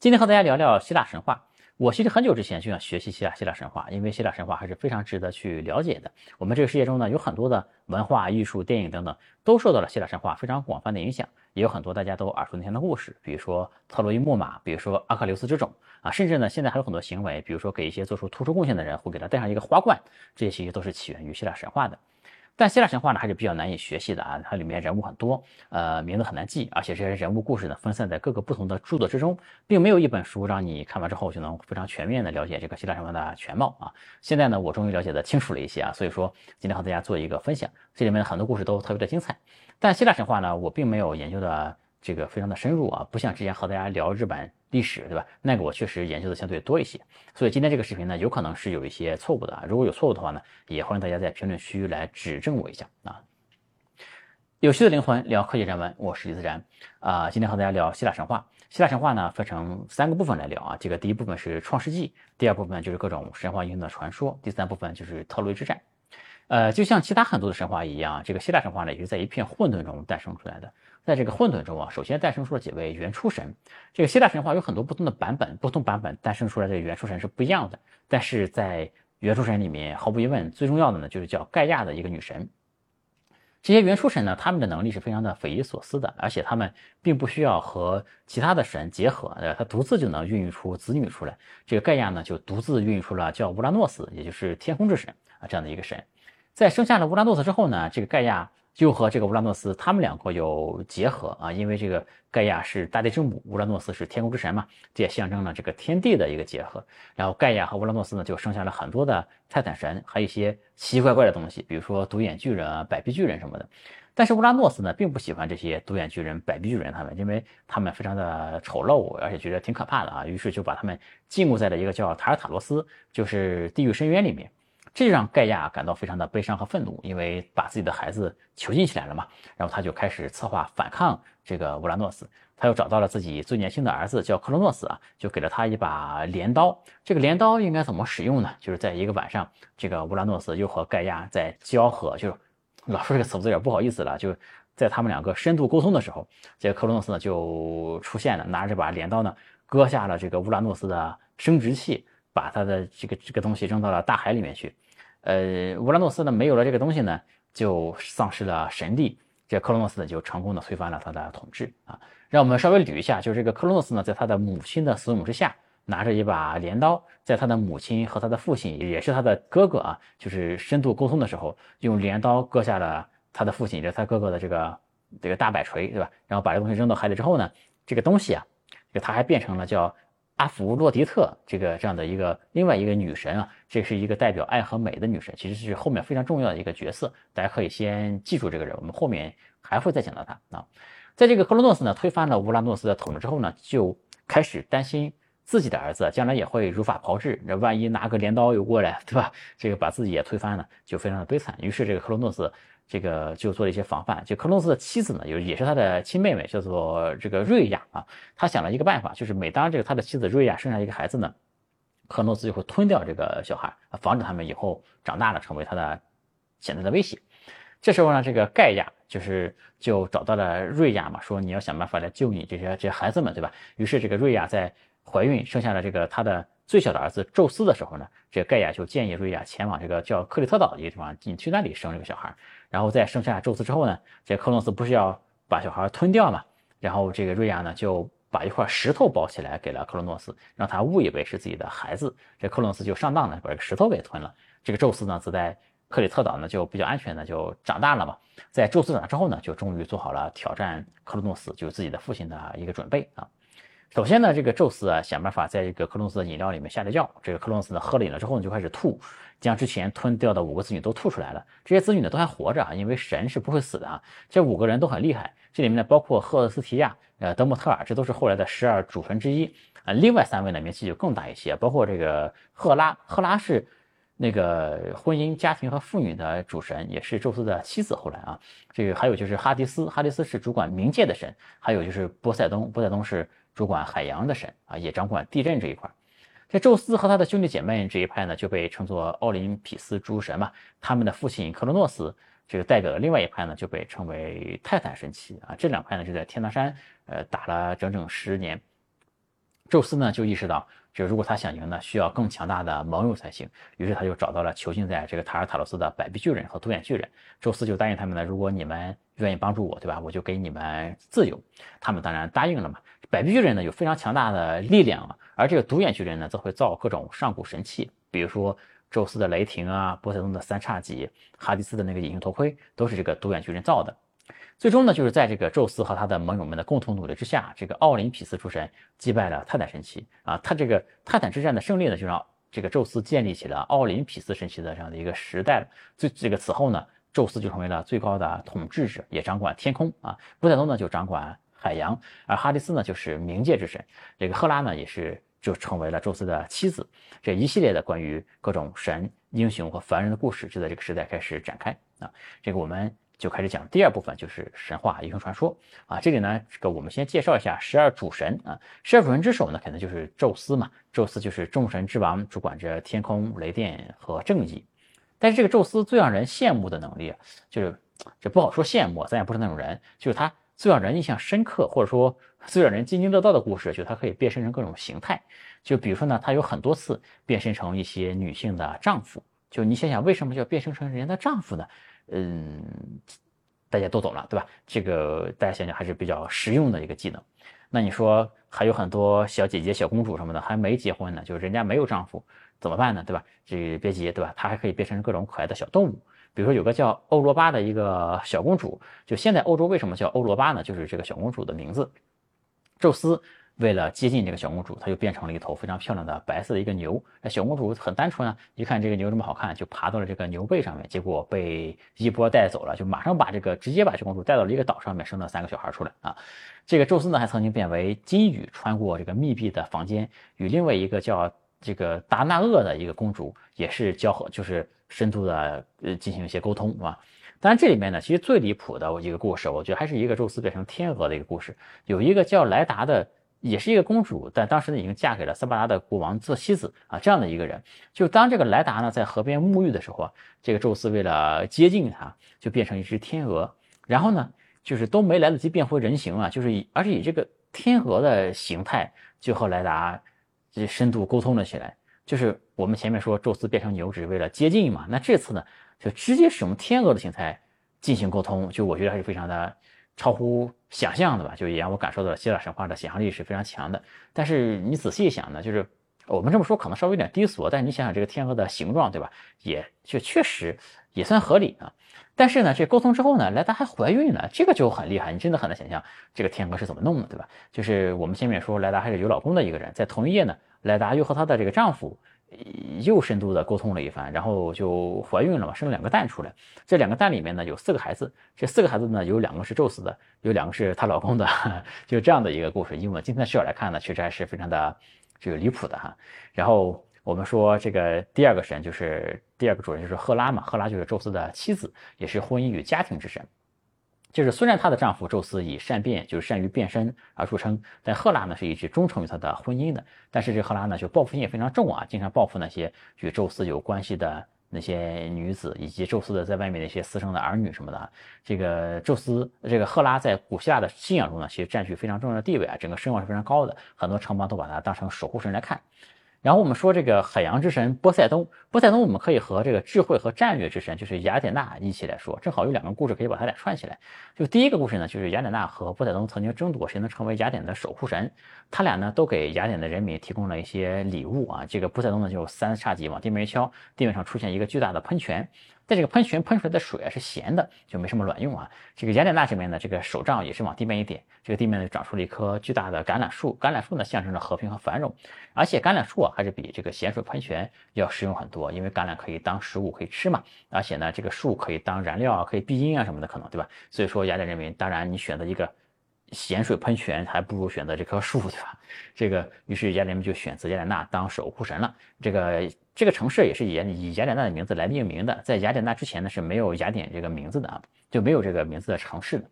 今天和大家聊聊希腊神话。我其实很久之前就想学习希腊希腊神话，因为希腊神话还是非常值得去了解的。我们这个世界中呢，有很多的文化艺术、电影等等，都受到了希腊神话非常广泛的影响，也有很多大家都耳熟能详的故事，比如说特洛伊木马，比如说阿克琉斯之踵啊，甚至呢，现在还有很多行为，比如说给一些做出突出贡献的人会给他戴上一个花冠，这些其实都是起源于希腊神话的。但希腊神话呢还是比较难以学习的啊，它里面人物很多，呃，名字很难记，而且这些人物故事呢分散在各个不同的著作之中，并没有一本书让你看完之后就能非常全面的了解这个希腊神话的全貌啊。现在呢，我终于了解的清楚了一些啊，所以说今天和大家做一个分享，这里面很多故事都特别的精彩。但希腊神话呢，我并没有研究的这个非常的深入啊，不像之前和大家聊日本。历史对吧？那个我确实研究的相对多一些，所以今天这个视频呢，有可能是有一些错误的啊。如果有错误的话呢，也欢迎大家在评论区来指正我一下啊。有趣的灵魂聊科技人文，我是李自然啊。今天和大家聊希腊神话。希腊神话呢分成三个部分来聊啊。这个第一部分是创世纪，第二部分就是各种神话英雄的传说，第三部分就是特洛伊之战。呃，就像其他很多的神话一样，这个希腊神话呢也是在一片混沌中诞生出来的。在这个混沌中啊，首先诞生出了几位原初神。这个希腊神话有很多不同的版本，不同版本诞生出来的原初神是不一样的。但是在原初神里面，毫无疑问最重要的呢，就是叫盖亚的一个女神。这些原初神呢，他们的能力是非常的匪夷所思的，而且他们并不需要和其他的神结合，呃，他独自就能孕育出子女出来。这个盖亚呢，就独自孕育出了叫乌拉诺斯，也就是天空之神啊这样的一个神。在生下了乌拉诺斯之后呢，这个盖亚。就和这个乌拉诺斯他们两个有结合啊，因为这个盖亚是大地之母，乌拉诺斯是天空之神嘛，这也象征了这个天地的一个结合。然后盖亚和乌拉诺斯呢，就生下了很多的泰坦神，还有一些奇奇怪怪的东西，比如说独眼巨人啊、百臂巨人什么的。但是乌拉诺斯呢，并不喜欢这些独眼巨人、百臂巨人他们，因为他们非常的丑陋，而且觉得挺可怕的啊，于是就把他们禁锢在了一个叫塔尔塔罗斯，就是地狱深渊里面。这让盖亚感到非常的悲伤和愤怒，因为把自己的孩子囚禁起来了嘛。然后他就开始策划反抗这个乌拉诺斯。他又找到了自己最年轻的儿子，叫克罗诺斯啊，就给了他一把镰刀。这个镰刀应该怎么使用呢？就是在一个晚上，这个乌拉诺斯又和盖亚在交合，就是老说这个词有点不好意思了。就在他们两个深度沟通的时候，这个克罗诺斯呢就出现了，拿着这把镰刀呢，割下了这个乌拉诺斯的生殖器，把他的这个这个东西扔到了大海里面去。呃，乌拉诺斯呢没有了这个东西呢，就丧失了神力。这克罗诺斯呢就成功的推翻了他的统治啊。让我们稍微捋一下，就是这个克罗诺斯呢，在他的母亲的怂恿之下，拿着一把镰刀，在他的母亲和他的父亲，也是他的哥哥啊，就是深度沟通的时候，用镰刀割下了他的父亲，就是他哥哥的这个这个大摆锤，对吧？然后把这东西扔到海里之后呢，这个东西啊，这个他还变成了叫。阿弗洛狄特这个这样的一个另外一个女神啊，这是一个代表爱和美的女神，其实是后面非常重要的一个角色，大家可以先记住这个人，我们后面还会再讲到她啊。在这个克罗诺斯呢推翻了乌拉诺斯的统治之后呢，就开始担心自己的儿子将来也会如法炮制，那万一拿个镰刀又过来，对吧？这个把自己也推翻了，就非常的悲惨。于是这个克罗诺斯。这个就做了一些防范。就克洛斯的妻子呢，有也是他的亲妹妹，叫做这个瑞亚啊。他想了一个办法，就是每当这个他的妻子瑞亚生下一个孩子呢，克洛斯就会吞掉这个小孩，防止他们以后长大了成为他的潜在的威胁。这时候呢，这个盖亚就是就找到了瑞亚嘛，说你要想办法来救你这些这些孩子们，对吧？于是这个瑞亚在怀孕生下了这个他的。最小的儿子宙斯的时候呢，这个盖亚就建议瑞亚前往这个叫克里特岛的一个地方，你去那里生这个小孩。然后在生下宙斯之后呢，这克洛斯不是要把小孩吞掉嘛？然后这个瑞亚呢就把一块石头包起来给了克洛诺斯，让他误以为是自己的孩子。这克洛斯就上当了，把这个石头给吞了。这个宙斯呢则在克里特岛呢就比较安全的就长大了嘛。在宙斯长大之后呢，就终于做好了挑战克洛诺斯，就是自己的父亲的一个准备啊。首先呢，这个宙斯啊想办法在这个克隆斯的饮料里面下了药。这个克隆斯呢喝了饮料之后呢就开始吐，将之前吞掉的五个子女都吐出来了。这些子女呢都还活着啊，因为神是不会死的啊。这五个人都很厉害，这里面呢包括赫斯提亚、呃德莫特尔，这都是后来的十二主神之一啊。另外三位呢名气就更大一些，包括这个赫拉，赫拉是那个婚姻、家庭和妇女的主神，也是宙斯的妻子。后来啊，这个还有就是哈迪斯，哈迪斯是主管冥界的神，还有就是波塞冬，波塞冬是。主管海洋的神啊，也掌管地震这一块。这宙斯和他的兄弟姐妹这一派呢，就被称作奥林匹斯诸神嘛。他们的父亲克罗诺斯，这个代表的另外一派呢，就被称为泰坦神奇啊。这两派呢，就在天堂山呃打了整整十年。宙斯呢就意识到，就如果他想赢呢，需要更强大的盟友才行。于是他就找到了囚禁在这个塔尔塔罗斯的百臂巨人和独眼巨人。宙斯就答应他们呢，如果你们愿意帮助我，对吧？我就给你们自由。他们当然答应了嘛。百臂巨人呢有非常强大的力量啊，而这个独眼巨人呢则会造各种上古神器，比如说宙斯的雷霆啊，波塞冬的三叉戟，哈迪斯的那个隐形头盔，都是这个独眼巨人造的。最终呢，就是在这个宙斯和他的盟友们的共同努力之下，这个奥林匹斯诸神击败了泰坦神奇啊。他这个泰坦之战的胜利呢，就让这个宙斯建立起了奥林匹斯神奇的这样的一个时代。最这个此后呢，宙斯就成为了最高的统治者，也掌管天空啊。波塞冬呢就掌管海洋，而哈迪斯呢就是冥界之神。这个赫拉呢也是就成为了宙斯的妻子。这一系列的关于各种神、英雄和凡人的故事，就在这个时代开始展开啊。这个我们。就开始讲第二部分，就是神话、英雄传说啊。这里呢，这个我们先介绍一下十二主神啊。十二主神之首呢，肯定就是宙斯嘛。宙斯就是众神之王，主管着天空、雷电和正义。但是这个宙斯最让人羡慕的能力，就是这不好说羡慕，咱也不是那种人。就是他最让人印象深刻，或者说最让人津津乐道的故事，就是他可以变身成各种形态。就比如说呢，它有很多次变身成一些女性的丈夫。就你想想，为什么叫变身成人家的丈夫呢？嗯，大家都懂了，对吧？这个大家想想还是比较实用的一个技能。那你说还有很多小姐姐、小公主什么的还没结婚呢，就是人家没有丈夫怎么办呢？对吧？这别急，对吧？她还可以变成各种可爱的小动物，比如说有个叫欧罗巴的一个小公主。就现在欧洲为什么叫欧罗巴呢？就是这个小公主的名字。宙斯。为了接近这个小公主，她就变成了一头非常漂亮的白色的一个牛。那小公主很单纯啊，一看这个牛这么好看，就爬到了这个牛背上面，结果被一波带走了，就马上把这个直接把小公主带到了一个岛上面，生了三个小孩出来啊。这个宙斯呢，还曾经变为金羽，穿过这个密闭的房间，与另外一个叫这个达那厄的一个公主也是交合，就是深度的呃进行一些沟通，是吧？当然这里面呢，其实最离谱的一个故事，我觉得还是一个宙斯变成天鹅的一个故事，有一个叫莱达的。也是一个公主，但当时呢已经嫁给了斯巴达的国王做妻子啊，这样的一个人。就当这个莱达呢在河边沐浴的时候啊，这个宙斯为了接近她，就变成一只天鹅，然后呢就是都没来得及变回人形啊，就是以而且以这个天鹅的形态就和莱达这深度沟通了起来。就是我们前面说宙斯变成牛只是为了接近嘛，那这次呢就直接使用天鹅的形态进行沟通，就我觉得还是非常的。超乎想象的吧，就也让我感受到了希腊神话的想象力是非常强的。但是你仔细一想呢，就是我们这么说可能稍微有点低俗，但是你想想这个天鹅的形状，对吧？也就确实也算合理啊。但是呢，这沟通之后呢，莱达还怀孕了，这个就很厉害，你真的很难想象这个天鹅是怎么弄的，对吧？就是我们前面说莱达还是有老公的一个人，在同一夜呢，莱达又和她的这个丈夫。又深度的沟通了一番，然后就怀孕了嘛，生了两个蛋出来。这两个蛋里面呢有四个孩子，这四个孩子呢有两个是宙斯的，有两个是她老公的，就这样的一个故事。因为今天的视角来看呢，确实还是非常的这个离谱的哈。然后我们说这个第二个神就是第二个主人就是赫拉嘛，赫拉就是宙斯的妻子，也是婚姻与家庭之神。就是虽然她的丈夫宙斯以善变，就是善于变身而著称，但赫拉呢是一直忠诚于他的婚姻的。但是这赫拉呢就报复心也非常重啊，经常报复那些与宙斯有关系的那些女子，以及宙斯的在外面的一些私生的儿女什么的。这个宙斯，这个赫拉在古希腊的信仰中呢，其实占据非常重要的地位啊，整个声望是非常高的，很多城邦都把它当成守护神来看。然后我们说这个海洋之神波塞冬，波塞冬我们可以和这个智慧和战略之神就是雅典娜一起来说，正好有两个故事可以把它俩串起来。就第一个故事呢，就是雅典娜和波塞冬曾经争夺谁能成为雅典的守护神，他俩呢都给雅典的人民提供了一些礼物啊。这个波塞冬呢就三叉戟往地面一敲，地面上出现一个巨大的喷泉。在这个喷泉喷出来的水啊是咸的，就没什么卵用啊。这个雅典娜这边呢，这个手杖也是往地面一点，这个地面呢长出了一棵巨大的橄榄树。橄榄树呢象征着和平和繁荣，而且橄榄树啊还是比这个咸水喷泉要实用很多，因为橄榄可以当食物可以吃嘛，而且呢这个树可以当燃料啊，可以避阴啊什么的可能对吧？所以说雅典人民，当然你选择一个咸水喷泉，还不如选择这棵树对吧？这个于是雅典人民就选择雅典娜当守护神了。这个。这个城市也是以以雅典娜的名字来命名的，在雅典娜之前呢是没有雅典这个名字的啊，就没有这个名字的城市的。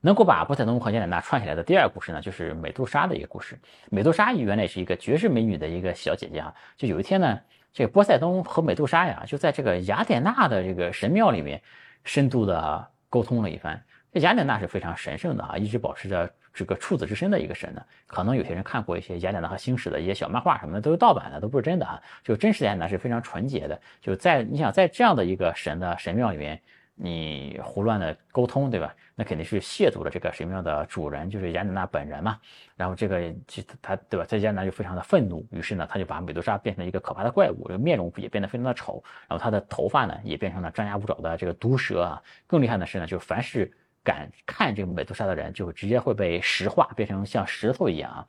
能够把波塞冬和雅典娜串起来的第二个故事呢，就是美杜莎的一个故事。美杜莎原来是一个绝世美女的一个小姐姐啊，就有一天呢，这个波塞冬和美杜莎呀，就在这个雅典娜的这个神庙里面深度的沟通了一番。这雅典娜是非常神圣的啊，一直保持着这个处子之身的一个神呢？可能有些人看过一些雅典娜和星矢的一些小漫画什么的，都是盗版的，都不是真的啊。就真实雅典娜是非常纯洁的。就在你想在这样的一个神的神庙里面，你胡乱的沟通，对吧？那肯定是亵渎了这个神庙的主人，就是雅典娜本人嘛。然后这个就他对吧？在雅典娜就非常的愤怒，于是呢，他就把美杜莎变成一个可怕的怪物，这个面容也变得非常的丑。然后他的头发呢，也变成了张牙舞爪的这个毒蛇啊。更厉害的是呢，就是凡是敢看这个美杜莎的人，就直接会被石化，变成像石头一样啊。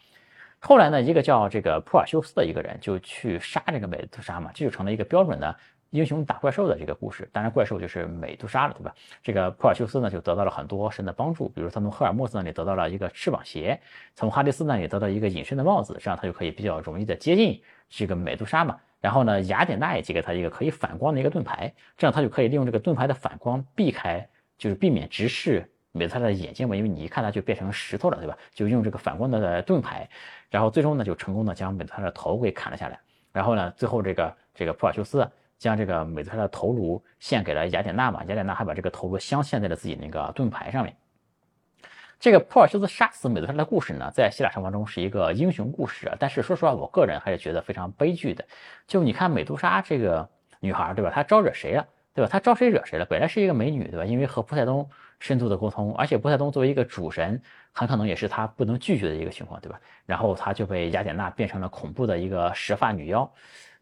后来呢，一个叫这个普尔修斯的一个人就去杀这个美杜莎嘛，这就成了一个标准的。英雄打怪兽的这个故事，当然怪兽就是美杜莎了，对吧？这个普尔修斯呢就得到了很多神的帮助，比如他从赫尔墨斯那里得到了一个翅膀鞋，从哈迪斯那里得到一个隐身的帽子，这样他就可以比较容易的接近这个美杜莎嘛。然后呢，雅典娜也借给他一个可以反光的一个盾牌，这样他就可以利用这个盾牌的反光避开，就是避免直视美杜莎的眼睛嘛，因为你一看他就变成石头了，对吧？就用这个反光的盾牌，然后最终呢就成功的将美杜莎的头给砍了下来。然后呢，最后这个这个普尔修斯。将这个美杜莎的头颅献给了雅典娜嘛，雅典娜还把这个头颅镶嵌在了自己那个盾牌上面。这个普尔修斯杀死美杜莎的故事呢，在希腊神话中是一个英雄故事啊，但是说实话，我个人还是觉得非常悲剧的。就你看美杜莎这个女孩，对吧？她招惹谁了，对吧？他招谁惹谁了？本来是一个美女，对吧？因为和波塞冬深度的沟通，而且波塞冬作为一个主神，很可能也是他不能拒绝的一个情况，对吧？然后他就被雅典娜变成了恐怖的一个蛇发女妖。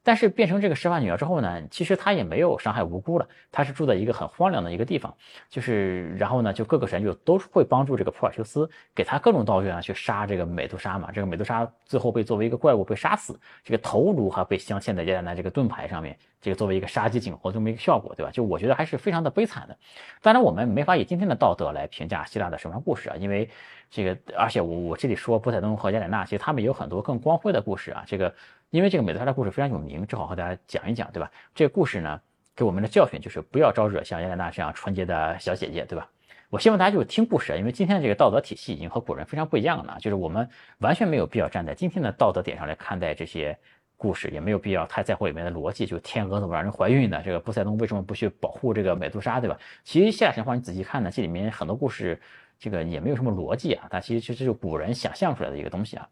但是变成这个石发女妖之后呢，其实她也没有伤害无辜了。她是住在一个很荒凉的一个地方，就是然后呢，就各个神就都会帮助这个普尔修斯，给他各种道具啊，去杀这个美杜莎嘛。这个美杜莎最后被作为一个怪物被杀死，这个头颅还被镶嵌在雅典娜这个盾牌上面，这个作为一个杀鸡儆猴这么一个效果，对吧？就我觉得还是非常的悲惨的。当然，我们没法以今天的道德来评价希腊的神话故事啊，因为这个，而且我我这里说波塞冬和雅典娜，其实他们有很多更光辉的故事啊，这个。因为这个美杜莎的故事非常有名，正好和大家讲一讲，对吧？这个故事呢，给我们的教训就是不要招惹像雅典娜这样纯洁的小姐姐，对吧？我希望大家就是听故事，因为今天这个道德体系已经和古人非常不一样了，就是我们完全没有必要站在今天的道德点上来看待这些故事，也没有必要太在乎里面的逻辑，就天鹅怎么让人怀孕的，这个波塞冬为什么不去保护这个美杜莎，对吧？其实希腊神话你仔细看呢，这里面很多故事，这个也没有什么逻辑啊，它其实其实就是古人想象出来的一个东西啊。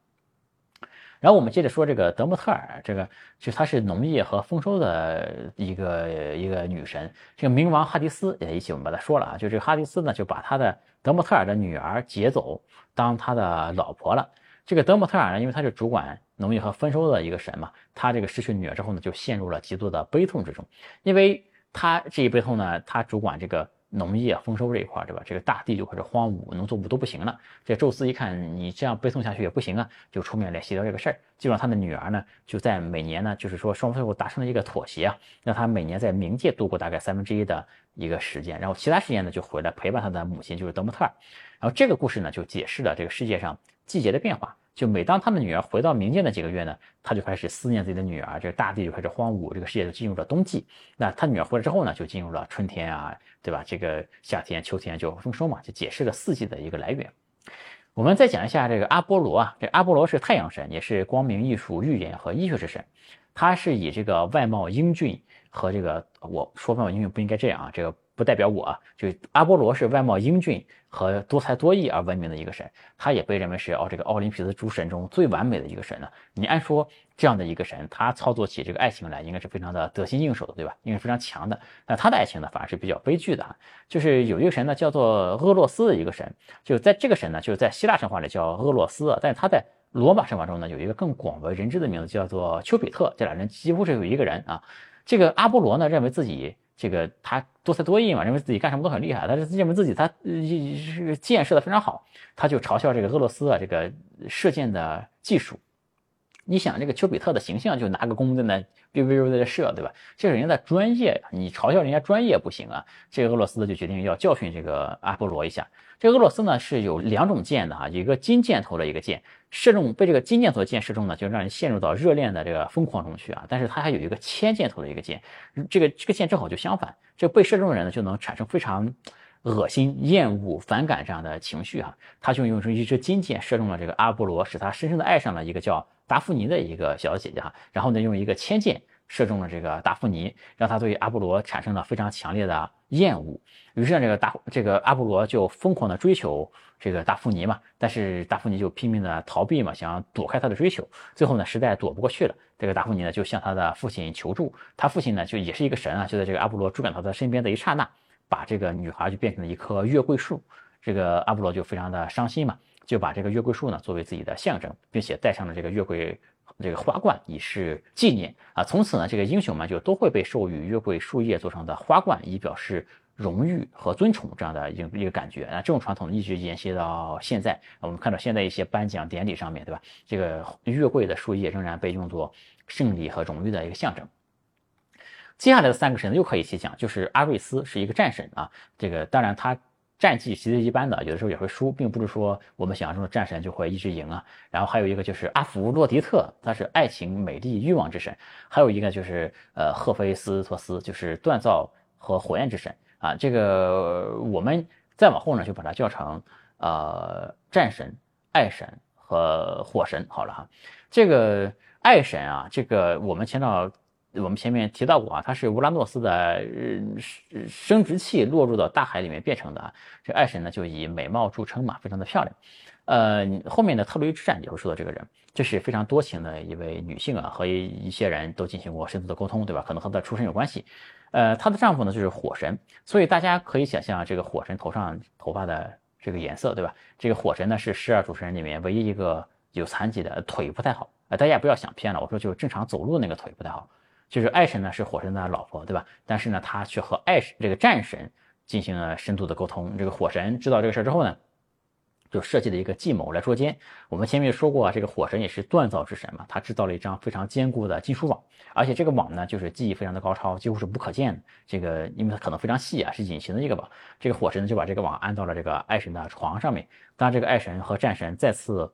然后我们接着说这个德莫特尔，这个就她是农业和丰收的一个一个女神。这个冥王哈迪斯也一起我们把它说了啊，就这个哈迪斯呢就把他的德莫特尔的女儿劫走当他的老婆了。这个德莫特尔呢，因为他是主管农业和丰收的一个神嘛，他这个失去女儿之后呢，就陷入了极度的悲痛之中，因为他这一悲痛呢，他主管这个。农业丰收这一块，对吧？这个大地就开始荒芜，农作物都不行了。这宙斯一看你这样背诵下去也不行啊，就出面来协调这个事儿。基本上他的女儿呢，就在每年呢，就是说双方最后达成了一个妥协啊，让他每年在冥界度过大概三分之一的一个时间，然后其他时间呢就回来陪伴他的母亲，就是德莫特尔。然后这个故事呢，就解释了这个世界上季节的变化。就每当他的女儿回到冥界那几个月呢，他就开始思念自己的女儿，这个大地就开始荒芜，这个世界就进入了冬季。那他女儿回来之后呢，就进入了春天啊，对吧？这个夏天、秋天就丰收嘛，就解释了四季的一个来源。我们再讲一下这个阿波罗啊，这阿波罗是太阳神，也是光明、艺术、预言和医学之神。他是以这个外貌英俊和这个我说外貌英俊不应该这样啊，这个。不代表我，就阿波罗是外貌英俊和多才多艺而闻名的一个神，他也被认为是哦这个奥林匹斯诸神中最完美的一个神了。你按说这样的一个神，他操作起这个爱情来应该是非常的得心应手的，对吧？应该非常强的。那他的爱情呢，反而是比较悲剧的啊。就是有一个神呢，叫做俄洛斯的一个神，就在这个神呢，就是在希腊神话里叫俄洛斯，但是他在罗马神话中呢，有一个更广为人知的名字叫做丘比特。这俩人几乎是有一个人啊。这个阿波罗呢，认为自己。这个他多才多艺嘛，认为自己干什么都很厉害。他是认为自己他呃箭射的非常好，他就嘲笑这个俄罗斯啊这个射箭的技术。你想这个丘比特的形象，就拿个弓在那哔哔哔在这射，对吧？这是人家的专业，你嘲笑人家专业不行啊。这个俄罗斯就决定要教训这个阿波罗一下。这个俄罗斯呢是有两种箭的哈，一个金箭头的一个箭，射中被这个金箭头箭射中呢，就让人陷入到热恋的这个疯狂中去啊。但是它还有一个铅箭头的一个箭，这个这个箭正好就相反，这被射中的人呢就能产生非常恶心、厌恶、反感这样的情绪哈。他就用出一支金箭射中了这个阿波罗，使他深深的爱上了一个叫达芙妮的一个小姐姐哈。然后呢，用一个铅箭射中了这个达芙妮，让他对阿波罗产生了非常强烈的厌恶。于是呢，这个达这个阿波罗就疯狂的追求这个达芙妮嘛，但是达芙妮就拼命的逃避嘛，想躲开他的追求。最后呢，实在躲不过去了，这个达芙妮呢就向他的父亲求助。他父亲呢就也是一个神啊，就在这个阿波罗追赶到他身边的一刹那，把这个女孩就变成了一棵月桂树。这个阿波罗就非常的伤心嘛，就把这个月桂树呢作为自己的象征，并且戴上了这个月桂。这个花冠以示纪念啊，从此呢，这个英雄们就都会被授予月桂树叶做成的花冠，以表示荣誉和尊崇这样的一个一个感觉啊。这种传统一直沿袭到现在，我们看到现在一些颁奖典礼上面对吧？这个月桂的树叶仍然被用作胜利和荣誉的一个象征。接下来的三个神又可以一起讲，就是阿瑞斯是一个战神啊，这个当然他。战绩其实一般的，有的时候也会输，并不是说我们想象中的战神就会一直赢啊。然后还有一个就是阿弗洛狄特，他是爱情、美丽、欲望之神；还有一个就是呃赫菲斯托斯，就是锻造和火焰之神啊。这个我们再往后呢，就把它叫成呃战神、爱神和火神好了哈。这个爱神啊，这个我们签到。我们前面提到过啊，它是乌拉诺斯的生殖器落入到大海里面变成的啊。这爱神呢就以美貌著称嘛，非常的漂亮。呃，后面的特洛伊之战也会说到这个人，这是非常多情的一位女性啊，和一些人都进行过深度的沟通，对吧？可能和她的出身有关系。呃，她的丈夫呢就是火神，所以大家可以想象这个火神头上头发的这个颜色，对吧？这个火神呢是十二主神里面唯一一个有残疾的，腿不太好。呃，大家也不要想偏了，我说就是正常走路那个腿不太好。就是爱神呢是火神的老婆，对吧？但是呢，他却和爱神这个战神进行了深度的沟通。这个火神知道这个事儿之后呢，就设计了一个计谋来捉奸。我们前面说过啊，这个火神也是锻造之神嘛，他制造了一张非常坚固的金属网，而且这个网呢，就是技艺非常的高超，几乎是不可见的。这个因为它可能非常细啊，是隐形的一个网。这个火神就把这个网安到了这个爱神的床上面。当这个爱神和战神再次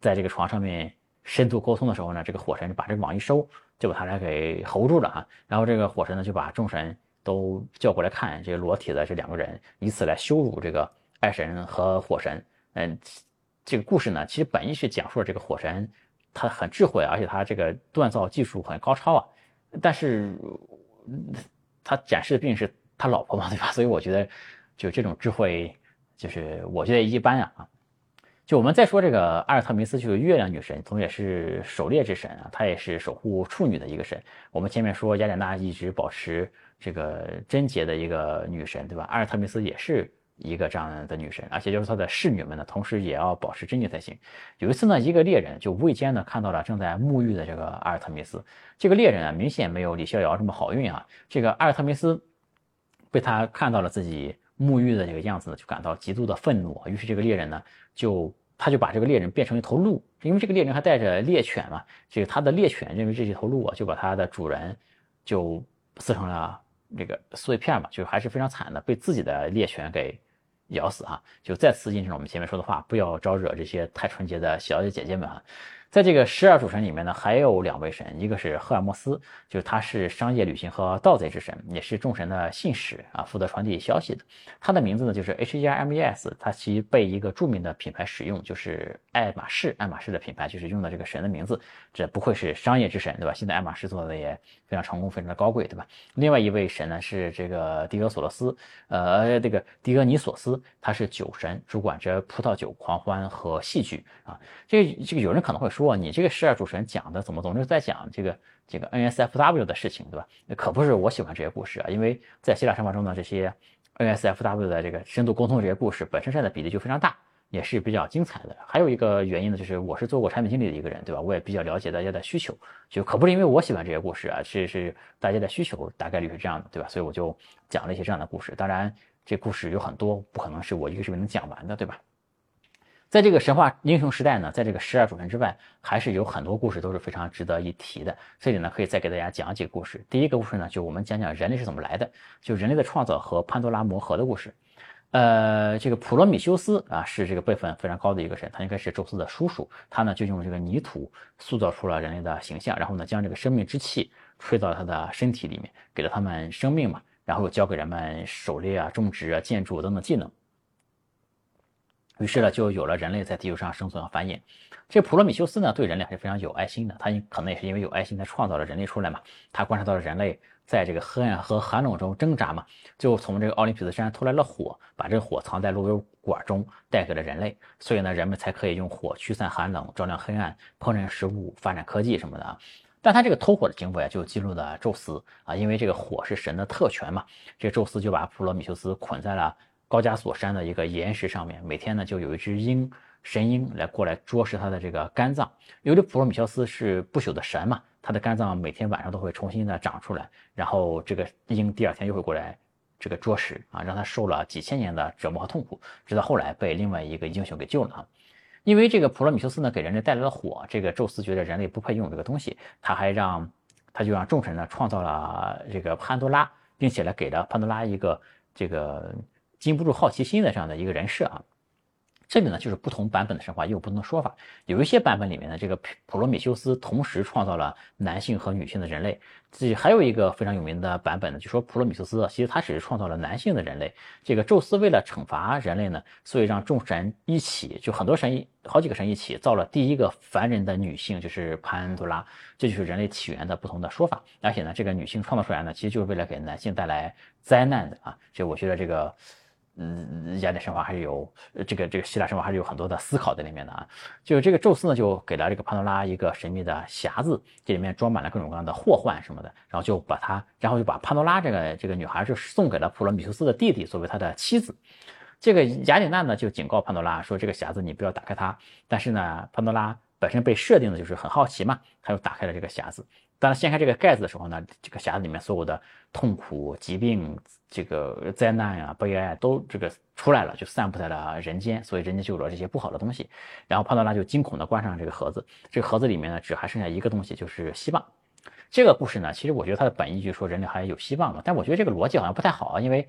在这个床上面深度沟通的时候呢，这个火神就把这个网一收。就把他俩给吼住了啊！然后这个火神呢，就把众神都叫过来看这个裸体的这两个人，以此来羞辱这个爱神和火神。嗯，这个故事呢，其实本意是讲述了这个火神他很智慧，而且他这个锻造技术很高超啊。但是他展示的毕竟是他老婆嘛，对吧？所以我觉得就这种智慧，就是我觉得一般啊啊。就我们再说这个阿尔特弥斯，就是月亮女神，同时也是狩猎之神啊，她也是守护处女的一个神。我们前面说雅典娜一直保持这个贞洁的一个女神，对吧？阿尔特弥斯也是一个这样的女神，而且就是她的侍女们呢，同时也要保持贞洁才行。有一次呢，一个猎人就无意间呢看到了正在沐浴的这个阿尔特弥斯，这个猎人啊明显没有李逍遥这么好运啊。这个阿尔特弥斯被他看到了自己沐浴的这个样子呢，就感到极度的愤怒，于是这个猎人呢就。他就把这个猎人变成一头鹿，因为这个猎人还带着猎犬嘛。这个他的猎犬认为这是一头鹿啊，就把他的主人就撕成了这个碎片嘛，就还是非常惨的，被自己的猎犬给咬死啊。就再次印证了我们前面说的话，不要招惹这些太纯洁的小姐姐姐们啊。在这个十二主神里面呢，还有两位神，一个是赫尔墨斯，就是他是商业旅行和盗贼之神，也是众神的信使啊，负责传递消息的。他的名字呢就是 H E R M E S，他其被一个著名的品牌使用，就是爱马仕。爱马仕的品牌就是用的这个神的名字，这不愧是商业之神，对吧？现在爱马仕做的也非常成功，非常的高贵，对吧？另外一位神呢是这个狄俄索罗斯，呃，这个狄俄尼索斯，他是酒神，主管着葡萄酒狂欢和戏剧啊。这个这个有人可能会说。说你这个十二主持人讲的怎么总是在讲这个这个 NSFW 的事情，对吧？那可不是我喜欢这些故事啊，因为在希腊神话中呢，这些 NSFW 的这个深度沟通这些故事本身占的比例就非常大，也是比较精彩的。还有一个原因呢，就是我是做过产品经理的一个人，对吧？我也比较了解大家的需求，就可不是因为我喜欢这些故事啊，是是大家的需求大概率是这样的，对吧？所以我就讲了一些这样的故事。当然，这故事有很多，不可能是我一个视频能讲完的，对吧？在这个神话英雄时代呢，在这个十二主神之外，还是有很多故事都是非常值得一提的。这里呢，可以再给大家讲几个故事。第一个故事呢，就我们讲讲人类是怎么来的，就人类的创造和潘多拉魔盒的故事。呃，这个普罗米修斯啊，是这个辈分非常高的一个神，他应该是宙斯的叔叔。他呢，就用这个泥土塑造出了人类的形象，然后呢，将这个生命之气吹到他的身体里面，给了他们生命嘛，然后教给人们狩猎啊、种植啊、建筑等等技能。于是呢，就有了人类在地球上生存和繁衍。这普罗米修斯呢，对人类还是非常有爱心的。他可能也是因为有爱心，才创造了人类出来嘛。他观察到了人类在这个黑暗和寒冷中挣扎嘛，就从这个奥林匹斯山偷来了火，把这个火藏在芦油管中，带给了人类。所以呢，人们才可以用火驱散寒冷，照亮黑暗，烹饪食物，发展科技什么的。但他这个偷火的行为啊，就激怒了宙斯啊，因为这个火是神的特权嘛。这宙斯就把普罗米修斯捆在了高加索山的一个岩石上面，每天呢，就有一只鹰。神鹰来过来啄食他的这个肝脏，由于普罗米修斯是不朽的神嘛，他的肝脏每天晚上都会重新的长出来，然后这个鹰第二天又会过来这个啄食啊，让他受了几千年的折磨和痛苦，直到后来被另外一个英雄给救了啊。因为这个普罗米修斯呢给人类带来了火，这个宙斯觉得人类不配拥有这个东西，他还让他就让众神呢创造了这个潘多拉，并且呢给了潘多拉一个这个禁不住好奇心的这样的一个人设啊。这个呢，就是不同版本的神话也有不同的说法。有一些版本里面呢，这个普罗米修斯同时创造了男性和女性的人类。这还有一个非常有名的版本呢，就说普罗米修斯其实他只是创造了男性的人类。这个宙斯为了惩罚人类呢，所以让众神一起，就很多神好几个神一起造了第一个凡人的女性，就是潘多拉。这就是人类起源的不同的说法。而且呢，这个女性创造出来呢，其实就是为了给男性带来灾难的啊。所以我觉得这个。嗯，雅典神话还是有这个这个希腊神话还是有很多的思考在里面的啊。就是这个宙斯呢，就给了这个潘多拉一个神秘的匣子，这里面装满了各种各样的祸患什么的，然后就把他，然后就把潘多拉这个这个女孩就送给了普罗米修斯的弟弟作为他的妻子。这个雅典娜呢就警告潘多拉说，这个匣子你不要打开它。但是呢，潘多拉本身被设定的就是很好奇嘛，他又打开了这个匣子。当掀开这个盖子的时候呢，这个匣子里面所有的痛苦、疾病、这个灾难呀、悲哀都这个出来了，就散布在了人间，所以人间就有了这些不好的东西。然后潘多拉就惊恐地关上这个盒子，这个盒子里面呢，只还剩下一个东西，就是希望。这个故事呢，其实我觉得它的本意就是说人类还有希望嘛，但我觉得这个逻辑好像不太好啊，因为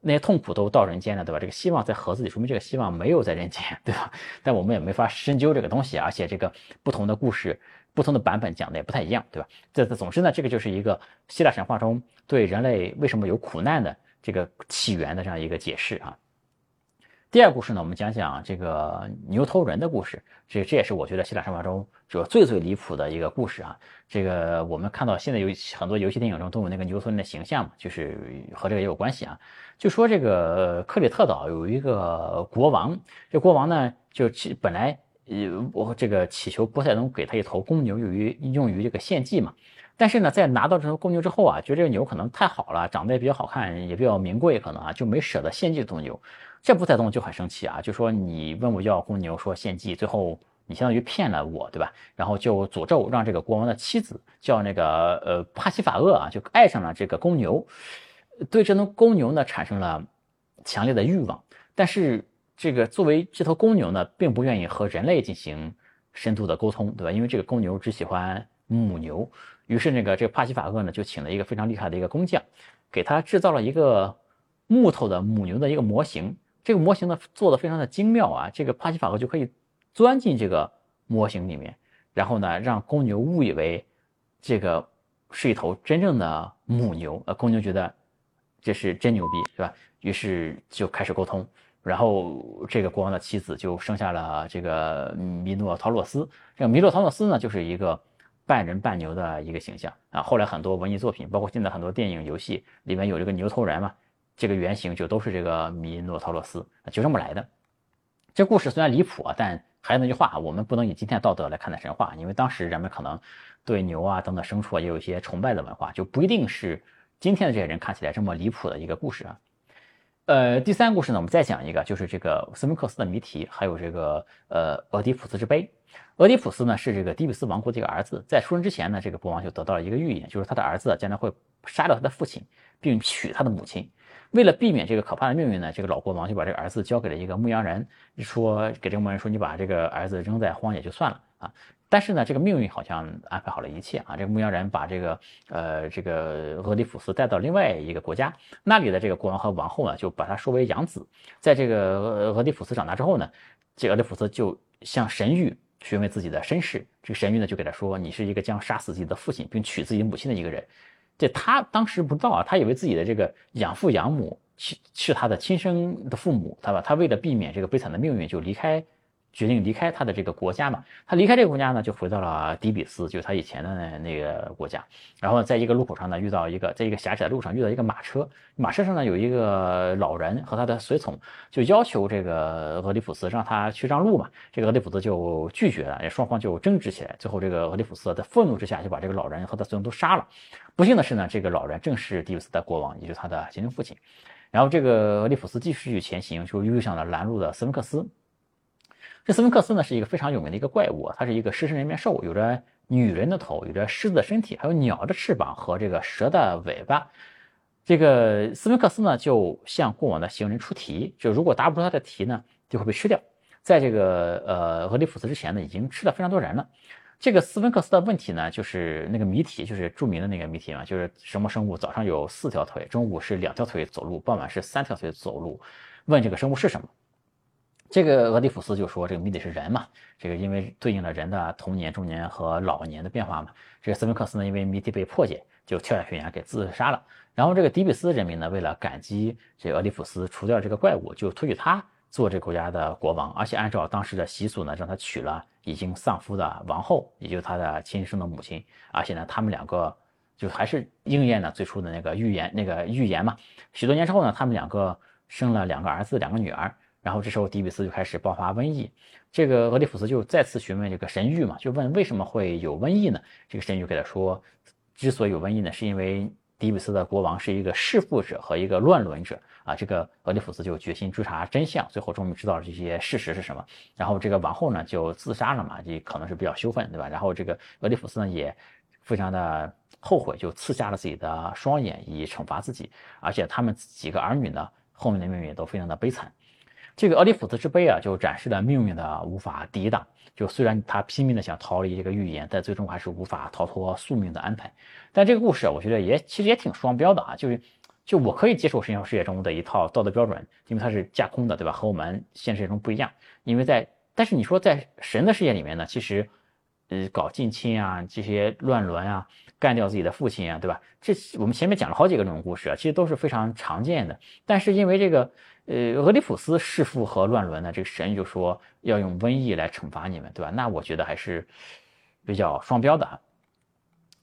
那些痛苦都到人间了，对吧？这个希望在盒子里，说明这个希望没有在人间，对吧？但我们也没法深究这个东西，而且这个不同的故事。不同的版本讲的也不太一样，对吧？这这总之呢，这个就是一个希腊神话中对人类为什么有苦难的这个起源的这样一个解释啊。第二故事呢，我们讲讲这个牛头人的故事。这这也是我觉得希腊神话中就最最离谱的一个故事啊。这个我们看到现在有很多游戏电影中都有那个牛头人的形象嘛，就是和这个也有关系啊。就说这个克里特岛有一个国王，这国王呢就其本来。呃，我这个祈求波塞冬给他一头公牛，用于用于这个献祭嘛。但是呢，在拿到这头公牛之后啊，觉得这个牛可能太好了，长得也比较好看，也比较名贵，可能啊就没舍得献祭这头牛。这波塞冬就很生气啊，就说你问我要公牛，说献祭，最后你相当于骗了我，对吧？然后就诅咒让这个国王的妻子叫那个呃帕西法厄啊，就爱上了这个公牛，对这头公牛呢产生了强烈的欲望，但是。这个作为这头公牛呢，并不愿意和人类进行深度的沟通，对吧？因为这个公牛只喜欢母牛。于是那个这个帕西法厄呢，就请了一个非常厉害的一个工匠，给他制造了一个木头的母牛的一个模型。这个模型呢，做的非常的精妙啊。这个帕西法厄就可以钻进这个模型里面，然后呢，让公牛误以为这个是一头真正的母牛。呃，公牛觉得这是真牛逼，对吧？于是就开始沟通。然后这个国王的妻子就生下了这个米诺陶洛斯。这个米诺陶洛斯呢，就是一个半人半牛的一个形象啊。后来很多文艺作品，包括现在很多电影、游戏里面有这个牛头人嘛，这个原型就都是这个米诺陶洛斯，就这么来的。这故事虽然离谱啊，但还是那句话，我们不能以今天的道德来看待神话，因为当时人们可能对牛啊等等牲畜也有一些崇拜的文化，就不一定是今天的这些人看起来这么离谱的一个故事啊。呃，第三个故事呢，我们再讲一个，就是这个斯芬克斯的谜题，还有这个呃俄狄浦斯之碑。俄狄浦斯呢是这个底比斯王国的一个儿子，在出生之前呢，这个国王就得到了一个预言，就是他的儿子将来会杀掉他的父亲，并娶他的母亲。为了避免这个可怕的命运呢，这个老国王就把这个儿子交给了一个牧羊人，说给这个牧羊人说，你把这个儿子扔在荒野就算了啊。但是呢，这个命运好像安排好了一切啊！这个牧羊人把这个呃这个俄狄浦斯带到另外一个国家，那里的这个国王和王后呢，就把他收为养子。在这个俄狄浦斯长大之后呢，这俄狄浦斯就向神谕询问自己的身世。这个神谕呢，就给他说：“你是一个将杀死自己的父亲并娶自己母亲的一个人。”这他当时不知道啊，他以为自己的这个养父养母是是他的亲生的父母，他吧，他为了避免这个悲惨的命运，就离开。决定离开他的这个国家嘛，他离开这个国家呢，就回到了底比斯，就是他以前的那个国家。然后在一个路口上呢，遇到一个，在一个狭窄的路上遇到一个马车，马车上呢有一个老人和他的随从，就要求这个俄狄浦斯让他去让路嘛。这个俄狄浦斯就拒绝了，双方就争执起来。最后这个俄狄浦斯在愤怒之下就把这个老人和他随从都杀了。不幸的是呢，这个老人正是底比斯的国王，也就是他的亲生父亲。然后这个俄狄浦斯继续前行，就遇上了拦路的斯芬克斯。这斯芬克斯呢是一个非常有名的一个怪物，它是一个狮身人面兽，有着女人的头，有着狮子的身体，还有鸟的翅膀和这个蛇的尾巴。这个斯芬克斯呢就向过往的行人出题，就如果答不出他的题呢，就会被吃掉。在这个呃俄狄浦斯之前呢，已经吃了非常多人了。这个斯芬克斯的问题呢，就是那个谜题，就是著名的那个谜题嘛，就是什么生物早上有四条腿，中午是两条腿走路，傍晚是三条腿走路？问这个生物是什么？这个俄狄浦斯就说：“这个谜底是人嘛？这个因为对应了人的童年、中年和老年的变化嘛。这个斯芬克斯呢，因为谜题被破解，就跳下悬崖给自杀了。然后这个底比斯人民呢，为了感激这俄狄浦斯除掉这个怪物，就推举他做这个国家的国王，而且按照当时的习俗呢，让他娶了已经丧夫的王后，也就是他的亲生的母亲。而且呢，他们两个就还是应验了最初的那个预言，那个预言嘛。许多年之后呢，他们两个生了两个儿子，两个女儿。”然后这时候底比斯就开始爆发瘟疫，这个俄狄浦斯就再次询问这个神谕嘛，就问为什么会有瘟疫呢？这个神谕给他说，之所以有瘟疫呢，是因为底比斯的国王是一个弑父者和一个乱伦者啊。这个俄狄浦斯就决心追查真相，最后终于知道了这些事实是什么。然后这个王后呢就自杀了嘛，也可能是比较羞愤，对吧？然后这个俄狄浦斯呢也非常的后悔，就刺瞎了自己的双眼以惩罚自己，而且他们几个儿女呢后面的命运都非常的悲惨。这个俄狄浦斯之悲啊，就展示了命运的无法抵挡。就虽然他拼命的想逃离这个预言，但最终还是无法逃脱宿命的安排。但这个故事啊，我觉得也其实也挺双标的啊。就是，就我可以接受神仙世界中的一套道德标准，因为它是架空的，对吧？和我们现实世界中不一样。因为在，但是你说在神的世界里面呢，其实，呃，搞近亲啊，这些乱伦啊，干掉自己的父亲啊，对吧？这我们前面讲了好几个这种故事啊，其实都是非常常见的。但是因为这个。呃，俄狄浦斯弑父和乱伦呢，这个神就说要用瘟疫来惩罚你们，对吧？那我觉得还是比较双标的。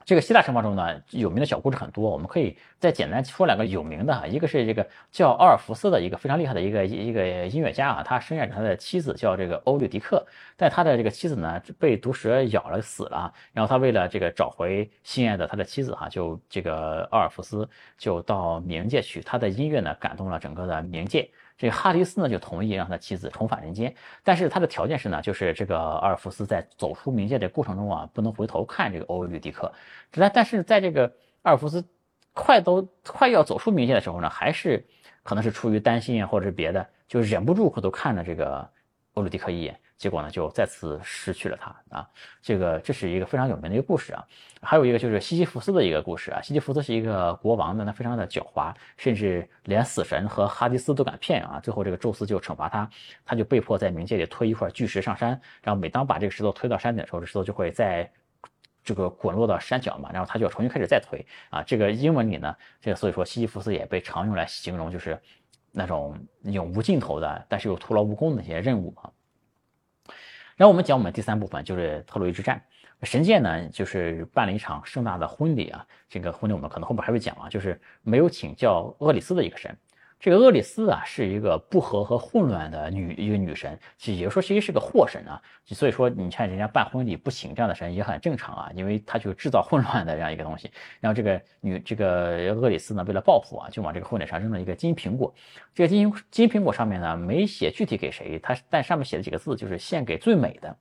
这个希腊神话中呢，有名的小故事很多，我们可以再简单说两个有名的哈。一个是这个叫奥尔弗斯的一个非常厉害的一个一个音乐家啊，他深爱着他的妻子叫这个欧律狄克，但他的这个妻子呢被毒蛇咬了死了，然后他为了这个找回心爱的他的妻子哈，就这个奥尔弗斯就到冥界去，他的音乐呢感动了整个的冥界。这哈迪斯呢就同意让他妻子重返人间，但是他的条件是呢，就是这个阿尔弗斯在走出冥界的过程中啊，不能回头看这个欧律狄克。但但是在这个阿尔弗斯快都快要走出冥界的时候呢，还是可能是出于担心啊，或者是别的，就忍不住回头看了这个欧律狄克一眼。结果呢，就再次失去了他啊！这个这是一个非常有名的一个故事啊。还有一个就是西西弗斯的一个故事啊。西西弗斯是一个国王呢，他非常的狡猾，甚至连死神和哈迪斯都敢骗啊。最后这个宙斯就惩罚他，他就被迫在冥界里推一块巨石上山，然后每当把这个石头推到山顶的时候，这石头就会在这个滚落到山脚嘛，然后他就要重新开始再推啊。这个英文里呢，这个所以说西西弗斯也被常用来形容就是那种永无尽头的，但是又徒劳无功的那些任务啊。然后我们讲我们第三部分就是特洛伊之战，神界呢就是办了一场盛大的婚礼啊，这个婚礼我们可能后面还会讲啊，就是没有请叫厄里斯的一个神。这个厄里斯啊，是一个不和和混乱的女一个女神，其也就是说，其实是个祸神啊。所以说，你看人家办婚礼不请这样的神也很正常啊，因为他就制造混乱的这样一个东西。然后这个女这个厄里斯呢，为了报复啊，就往这个婚礼上扔了一个金苹果。这个金金苹果上面呢，没写具体给谁，它但上面写的几个字就是献给最美的。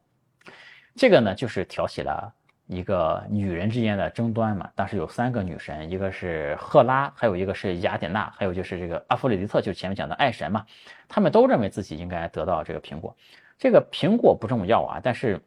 这个呢，就是挑起了。一个女人之间的争端嘛，当时有三个女神，一个是赫拉，还有一个是雅典娜，还有就是这个阿弗里迪特，就是前面讲的爱神嘛。他们都认为自己应该得到这个苹果。这个苹果不重要啊，但是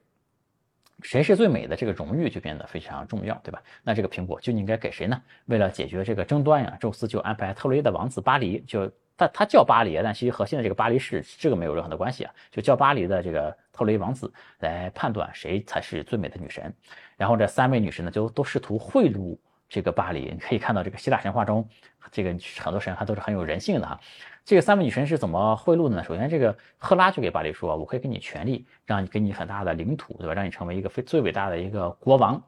谁是最美的这个荣誉就变得非常重要，对吧？那这个苹果就应该给谁呢？为了解决这个争端呀，宙斯就安排特洛伊的王子巴黎就。他他叫巴黎，但其实和现在这个巴黎市这个没有任何的关系啊，就叫巴黎的这个特雷王子来判断谁才是最美的女神。然后这三位女神呢，就都试图贿赂这个巴黎。你可以看到这个希腊神话中，这个很多神还都是很有人性的哈。这个三位女神是怎么贿赂的呢？首先，这个赫拉就给巴黎说：“我可以给你权利，让你给你很大的领土，对吧？让你成为一个非最伟大的一个国王。”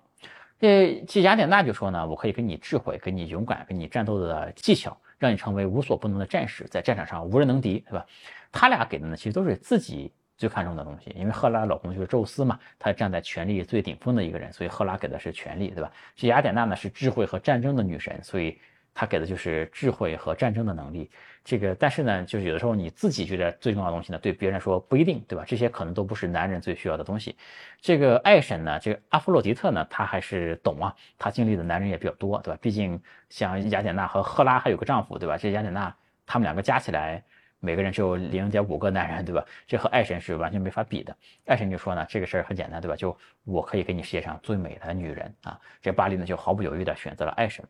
这这雅典娜就说呢：“我可以给你智慧，给你勇敢，给你战斗的技巧，让你成为无所不能的战士，在战场上无人能敌，对吧？”他俩给的呢，其实都是自己最看重的东西，因为赫拉的老公就是宙斯嘛，他站在权力最顶峰的一个人，所以赫拉给的是权力，对吧？这雅典娜呢是智慧和战争的女神，所以。他给的就是智慧和战争的能力，这个但是呢，就是有的时候你自己觉得最重要的东西呢，对别人说不一定，对吧？这些可能都不是男人最需要的东西。这个爱神呢，这个阿弗洛狄特呢，他还是懂啊，他经历的男人也比较多，对吧？毕竟像雅典娜和赫拉还有个丈夫，对吧？这雅典娜他们两个加起来，每个人只有零点五个男人，对吧？这和爱神是完全没法比的。爱神就说呢，这个事儿很简单，对吧？就我可以给你世界上最美的女人啊。这巴黎呢就毫不犹豫地选择了爱神。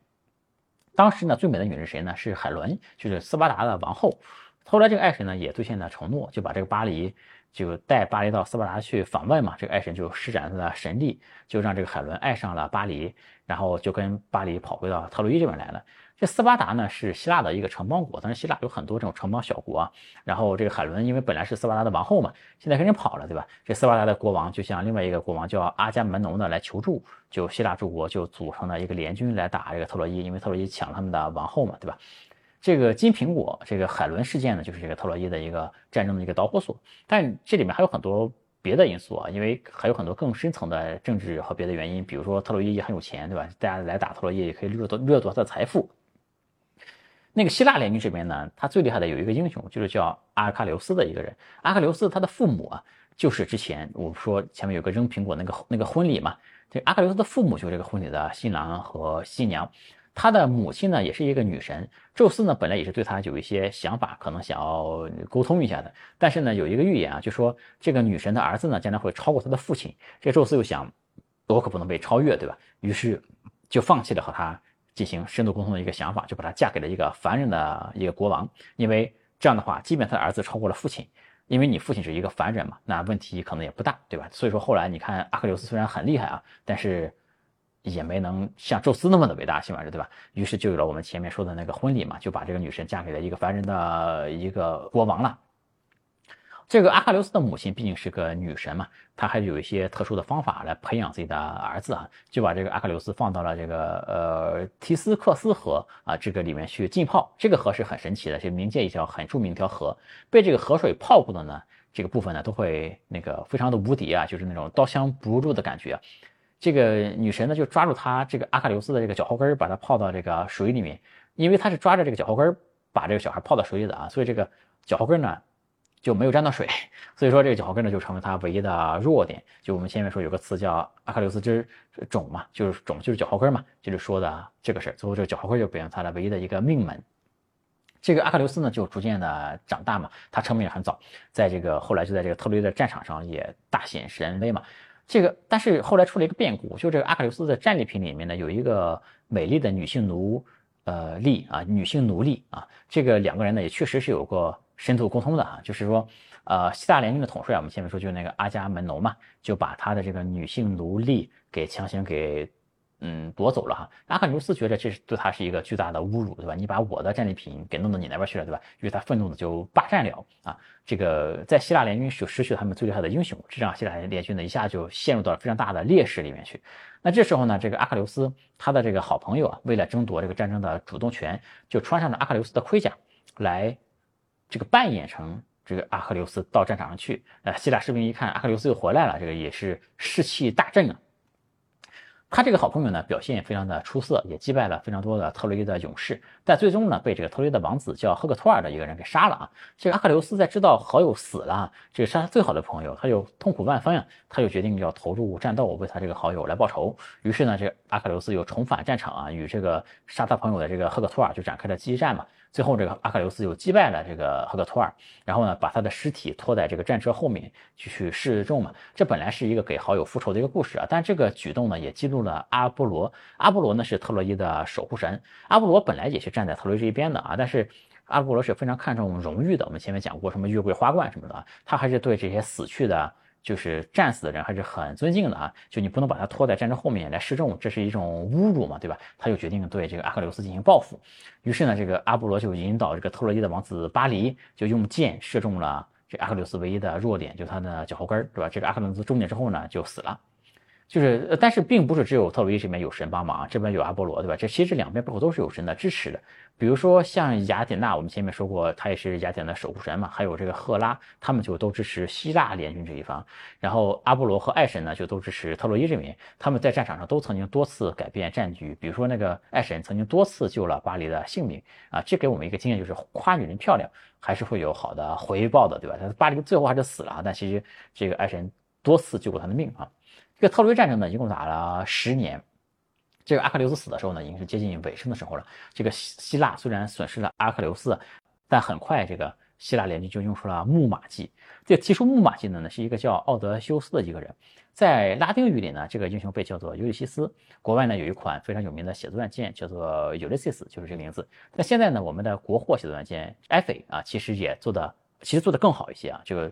当时呢，最美的女人谁呢？是海伦，就是斯巴达的王后。后来这个爱神呢，也兑现了承诺，就把这个巴黎就带巴黎到斯巴达去访问嘛。这个爱神就施展他的神力，就让这个海伦爱上了巴黎，然后就跟巴黎跑回到特洛伊这边来了。这斯巴达呢是希腊的一个城邦国，但是希腊有很多这种城邦小国啊。然后这个海伦因为本来是斯巴达的王后嘛，现在跟人跑了，对吧？这斯巴达的国王就向另外一个国王叫阿伽门农的来求助，就希腊诸国就组成了一个联军来打这个特洛伊，因为特洛伊抢他们的王后嘛，对吧？这个金苹果这个海伦事件呢，就是这个特洛伊的一个战争的一个导火索。但这里面还有很多别的因素啊，因为还有很多更深层的政治和别的原因，比如说特洛伊也很有钱，对吧？大家来打特洛伊也可以掠夺掠夺他的财富。那个希腊联军这边呢，他最厉害的有一个英雄，就是叫阿喀琉斯的一个人。阿喀琉斯他的父母啊，就是之前我们说前面有个扔苹果那个那个婚礼嘛，这阿喀琉斯的父母就是这个婚礼的新郎和新娘。他的母亲呢，也是一个女神。宙斯呢，本来也是对他有一些想法，可能想要沟通一下的。但是呢，有一个预言啊，就说这个女神的儿子呢，将来会超过他的父亲。这宙斯又想，我可不能被超越，对吧？于是就放弃了和他。进行深度沟通的一个想法，就把她嫁给了一个凡人的一个国王，因为这样的话，即便他的儿子超过了父亲，因为你父亲是一个凡人嘛，那问题可能也不大，对吧？所以说后来你看阿克琉斯虽然很厉害啊，但是也没能像宙斯那么的伟大，起码是对吧？于是就有了我们前面说的那个婚礼嘛，就把这个女神嫁给了一个凡人的一个国王了。这个阿喀琉斯的母亲毕竟是个女神嘛，她还有一些特殊的方法来培养自己的儿子啊，就把这个阿喀琉斯放到了这个呃提斯克斯河啊这个里面去浸泡。这个河是很神奇的，是冥界一条很著名一条河。被这个河水泡过的呢，这个部分呢都会那个非常的无敌啊，就是那种刀枪不入的感觉。这个女神呢就抓住他这个阿喀琉斯的这个脚后跟，把他泡到这个水里面，因为他是抓着这个脚后跟把这个小孩泡到水里的啊，所以这个脚后跟呢。就没有沾到水，所以说这个脚后跟呢就成为它唯一的弱点。就我们前面说有个词叫阿喀琉斯之踵嘛，就是踵就是脚后跟嘛，就是说的这个事儿。最后这个脚后跟就变成他的唯一的一个命门。这个阿喀琉斯呢就逐渐的长大嘛，他成名也很早，在这个后来就在这个特洛伊的战场上也大显神威嘛。这个但是后来出了一个变故，就这个阿喀琉斯的战利品里面呢有一个美丽的女性奴呃隶啊，女性奴隶啊，这个两个人呢也确实是有过。深度沟通的啊，就是说，呃，希腊联军的统帅，我们前面说就是那个阿伽门农嘛，就把他的这个女性奴隶给强行给，嗯，夺走了哈。阿喀琉斯觉得这是对他是一个巨大的侮辱，对吧？你把我的战利品给弄到你那边去了，对吧？于是他愤怒的就霸占了啊。这个在希腊联军就失去了他们最厉害的英雄，这让希腊联军呢一下就陷入到了非常大的劣势里面去。那这时候呢，这个阿喀琉斯他的这个好朋友啊，为了争夺这个战争的主动权，就穿上了阿喀琉斯的盔甲来。这个扮演成这个阿赫琉斯到战场上去，呃，希腊士兵一看阿赫琉斯又回来了，这个也是士气大振啊。他这个好朋友呢，表现也非常的出色，也击败了非常多的特洛伊的勇士，但最终呢，被这个特洛伊的王子叫赫克托尔的一个人给杀了啊。这个阿克琉斯在知道好友死了，这个杀他最好的朋友，他就痛苦万分啊，他就决定要投入战斗，为他这个好友来报仇。于是呢，这个阿克琉斯又重返战场啊，与这个杀他朋友的这个赫克托尔就展开了激战嘛。最后，这个阿喀琉斯又击败了这个赫克托尔，然后呢，把他的尸体拖在这个战车后面去去示众嘛。这本来是一个给好友复仇的一个故事啊，但这个举动呢，也激怒了阿波罗。阿波罗呢是特洛伊的守护神，阿波罗本来也是站在特洛伊这一边的啊，但是阿波罗是非常看重荣誉的。我们前面讲过什么月桂花冠什么的，他还是对这些死去的就是战死的人还是很尊敬的啊，就你不能把他拖在战争后面来示众，这是一种侮辱嘛，对吧？他就决定对这个阿克琉斯进行报复。于是呢，这个阿波罗就引导这个特洛伊的王子巴黎，就用箭射中了这阿克琉斯唯一的弱点，就是他的脚后跟儿，对吧？这个阿克琉斯中箭之后呢，就死了。就是，但是并不是只有特洛伊这边有神帮忙，这边有阿波罗，对吧？这其实两边背后都是有神的支持的。比如说像雅典娜，我们前面说过，他也是雅典的守护神嘛。还有这个赫拉，他们就都支持希腊联军这一方。然后阿波罗和爱神呢，就都支持特洛伊这边。他们在战场上都曾经多次改变战局。比如说那个爱神曾经多次救了巴黎的性命啊，这给我们一个经验，就是夸女人漂亮还是会有好的回报的，对吧？但巴黎最后还是死了啊，但其实这个爱神多次救过他的命啊。这个特洛伊战争呢，一共打了十年。这个阿克琉斯死的时候呢，已经是接近尾声的时候了。这个希希腊虽然损失了阿克琉斯，但很快这个希腊联军就用出了木马计。这提出木马计的呢，是一个叫奥德修斯的一个人。在拉丁语里呢，这个英雄被叫做尤利西斯。国外呢，有一款非常有名的写作软件叫做 Ulysses，就是这个名字。那现在呢，我们的国货写作软件 f a 啊，其实也做的，其实做的更好一些啊。这个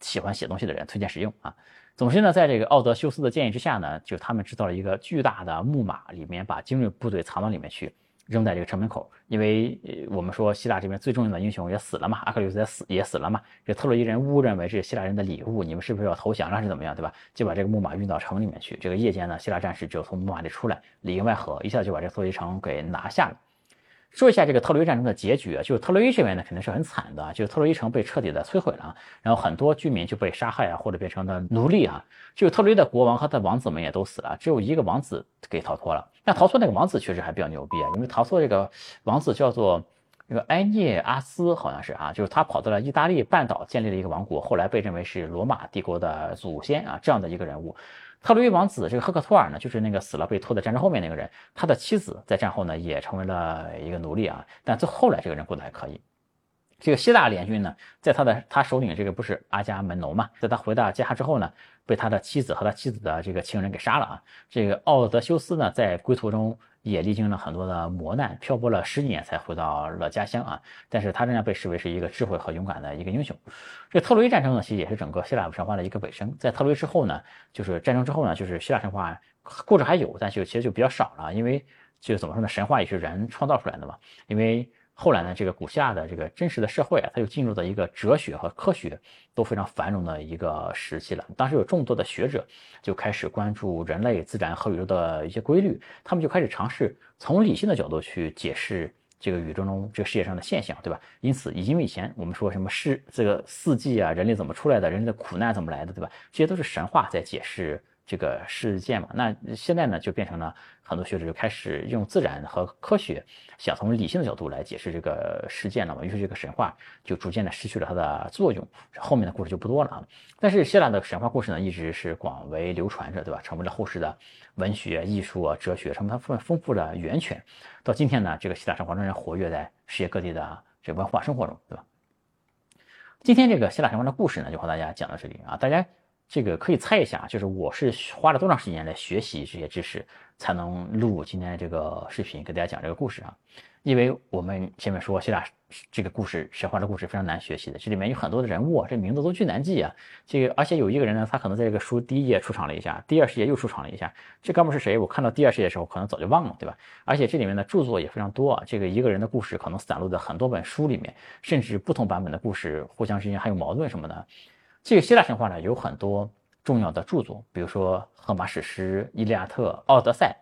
喜欢写东西的人推荐使用啊。总之呢，在这个奥德修斯的建议之下呢，就他们制造了一个巨大的木马，里面把精锐部队藏到里面去，扔在这个城门口。因为我们说希腊这边最重要的英雄也死了嘛，阿克琉斯也死也死了嘛，这特洛伊人误认为是希腊人的礼物，你们是不是要投降了是怎么样，对吧？就把这个木马运到城里面去。这个夜间呢，希腊战士就从木马里出来，里应外合，一下就把这特洛伊城给拿下了。说一下这个特洛伊战争的结局啊，就是特洛伊这边呢肯定是很惨的，就是特洛伊城被彻底的摧毁了，然后很多居民就被杀害啊，或者变成了奴隶啊。就特洛伊的国王和他的王子们也都死了，只有一个王子给逃脱了。那逃脱那个王子确实还比较牛逼啊，因为逃脱这个王子叫做这个埃涅阿斯，好像是啊，就是他跑到了意大利半岛建立了一个王国，后来被认为是罗马帝国的祖先啊，这样的一个人物。特洛伊王子这个赫克托尔呢，就是那个死了被拖在战争后面那个人，他的妻子在战后呢也成为了一个奴隶啊，但最后来这个人过得还可以。这个希腊联军呢，在他的他首领这个不是阿伽门农嘛，在他回到家之后呢，被他的妻子和他妻子的这个情人给杀了啊。这个奥德修斯呢，在归途中。也历经了很多的磨难，漂泊了十几年才回到了家乡啊！但是他仍然被视为是一个智慧和勇敢的一个英雄。这特洛伊战争呢，其实也是整个希腊神话的一个尾声。在特洛伊之后呢，就是战争之后呢，就是希腊神话故事还有，但是其实就比较少了，因为就怎么说呢，神话也是人创造出来的嘛，因为。后来呢，这个古希腊的这个真实的社会啊，它就进入到一个哲学和科学都非常繁荣的一个时期了。当时有众多的学者就开始关注人类、自然和宇宙的一些规律，他们就开始尝试从理性的角度去解释这个宇宙中这个世界上的现象，对吧？因此，因为以前我们说什么世这个四季啊，人类怎么出来的，人类的苦难怎么来的，对吧？这些都是神话在解释。这个事件嘛，那现在呢就变成了很多学者就开始用自然和科学，想从理性的角度来解释这个事件了嘛。于是这个神话就逐渐的失去了它的作用，后面的故事就不多了啊。但是希腊的神话故事呢，一直是广为流传着，对吧？成为了后世的文学、艺术啊、哲学，成为它丰丰富的源泉。到今天呢，这个希腊神话仍然活跃在世界各地的这文化生活中，对吧？今天这个希腊神话的故事呢，就和大家讲到这里啊，大家。这个可以猜一下，就是我是花了多长时间来学习这些知识，才能录今天这个视频给大家讲这个故事啊？因为我们前面说希腊这个故事神话的故事非常难学习的，这里面有很多的人物，这名字都巨难记啊。这个而且有一个人呢，他可能在这个书第一页出场了一下，第二十页又出场了一下，这哥们是谁？我看到第二十页的时候，可能早就忘了，对吧？而且这里面的著作也非常多啊，这个一个人的故事可能散落在很多本书里面，甚至不同版本的故事互相之间还有矛盾什么的。这个希腊神话呢有很多重要的著作，比如说《荷马史诗》《伊利亚特》《奥德赛》，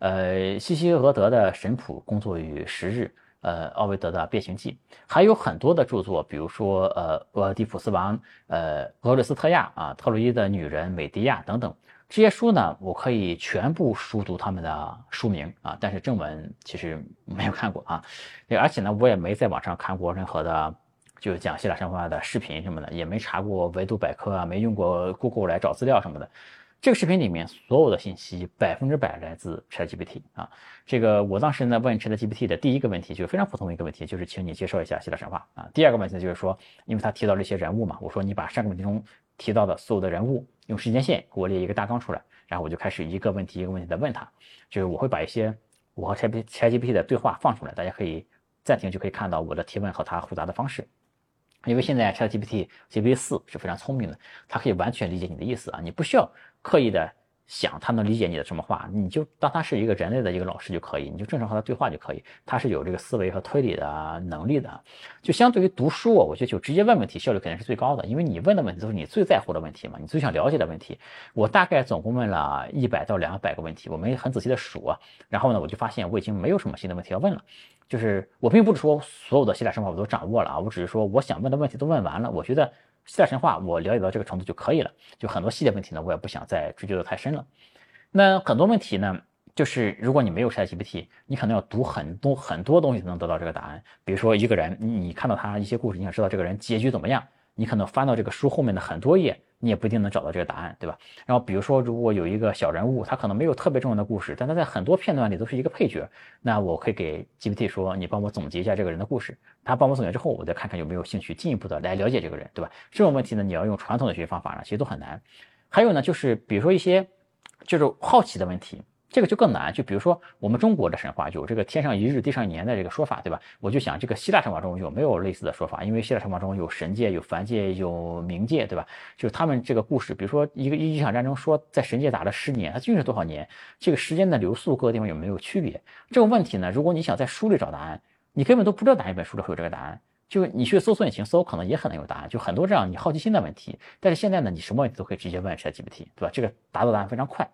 呃，西西俄德的《神谱》工作于十日，呃，奥维德的《变形记》，还有很多的著作，比如说呃，俄狄浦斯王，呃，俄律斯特亚啊，特洛伊的女人美狄亚等等。这些书呢，我可以全部熟读他们的书名啊，但是正文其实没有看过啊，而且呢，我也没在网上看过任何的。就讲希腊神话的视频什么的，也没查过维度百科啊，没用过 Google 来找资料什么的。这个视频里面所有的信息百分之百来自 ChatGPT 啊。这个我当时呢问 ChatGPT 的第一个问题就是非常普通的一个问题，就是请你介绍一下希腊神话啊。第二个问题就是说，因为他提到这些人物嘛，我说你把上个问题中提到的所有的人物用时间线给我列一个大纲出来，然后我就开始一个问题一个问题的问他，就是我会把一些我和 ChatGPT 的对话放出来，大家可以暂停就可以看到我的提问和他回答的方式。因为现在 ChatGPT GPT 四是非常聪明的，它可以完全理解你的意思啊，你不需要刻意的。想他能理解你的什么话，你就当他是一个人类的一个老师就可以，你就正常和他对话就可以。他是有这个思维和推理的能力的。就相对于读书，我觉得就直接问问题效率肯定是最高的，因为你问的问题都是你最在乎的问题嘛，你最想了解的问题。我大概总共问了一百到两百个问题，我没很仔细的数啊。然后呢，我就发现我已经没有什么新的问题要问了。就是我并不是说所有的希腊神话我都掌握了啊，我只是说我想问的问题都问完了。我觉得希腊神话我了解到这个程度就可以了，就很多细节问题呢，我也不想再追究的太深了。那很多问题呢，就是如果你没有 ChatGPT，你可能要读很多很多东西才能得到这个答案。比如说一个人，你你看到他一些故事，你想知道这个人结局怎么样，你可能翻到这个书后面的很多页，你也不一定能找到这个答案，对吧？然后比如说，如果有一个小人物，他可能没有特别重要的故事，但他在很多片段里都是一个配角，那我可以给 GPT 说，你帮我总结一下这个人的故事。他帮我总结之后，我再看看有没有兴趣进一步的来了解这个人，对吧？这种问题呢，你要用传统的学习方法呢，其实都很难。还有呢，就是比如说一些。就是好奇的问题，这个就更难。就比如说我们中国的神话有这个天上一日，地上一年的这个说法，对吧？我就想这个希腊神话中有没有类似的说法？因为希腊神话中有神界、有凡界、有冥界，对吧？就是他们这个故事，比如说一个一场战争，说在神界打了十年，它究竟是多少年？这个时间的流速各个地方有没有区别？这种问题呢，如果你想在书里找答案，你根本都不知道哪一本书里会有这个答案。就你去搜索引擎搜，可能也很难有答案。就很多这样你好奇心的问题。但是现在呢，你什么问题都可以直接问 ChatGPT，对吧？这个答到答案非常快。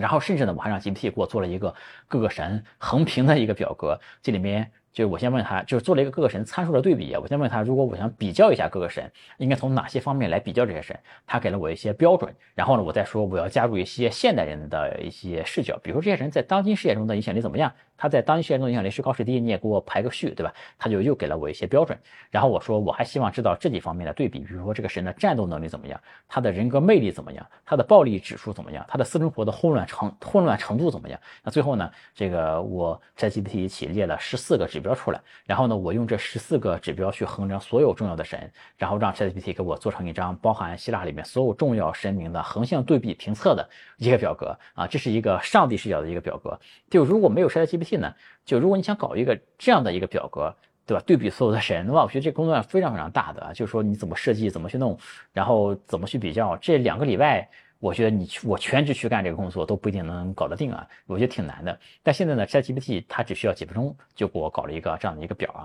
然后甚至呢，我还让 GPT 给我做了一个各个神横屏的一个表格，这里面。就我先问他，就是做了一个各个神参数的对比。我先问他，如果我想比较一下各个神，应该从哪些方面来比较这些神？他给了我一些标准。然后呢，我再说我要加入一些现代人的一些视角，比如说这些人在当今世界中的影响力怎么样？他在当今世界中的影响力是高是低？你也给我排个序，对吧？他就又给了我一些标准。然后我说我还希望知道这几方面的对比，比如说这个神的战斗能力怎么样？他的人格魅力怎么样？他的暴力指数怎么样？他的私生活的混乱程混乱程度怎么样？那最后呢，这个我 ChatGPT 一起列了十四个指标出来，然后呢，我用这十四个指标去衡量所有重要的神，然后让 ChatGPT 给我做成一张包含希腊里面所有重要神明的横向对比评测的一个表格啊，这是一个上帝视角的一个表格。就如果没有 ChatGPT 呢，就如果你想搞一个这样的一个表格，对吧？对比所有的神，的话我觉得这工作量非常非常大的，就是说你怎么设计，怎么去弄，然后怎么去比较，这两个礼拜。我觉得你去我全职去干这个工作都不一定能搞得定啊，我觉得挺难的。但现在呢，ChatGPT 它只需要几分钟就给我搞了一个这样的一个表啊。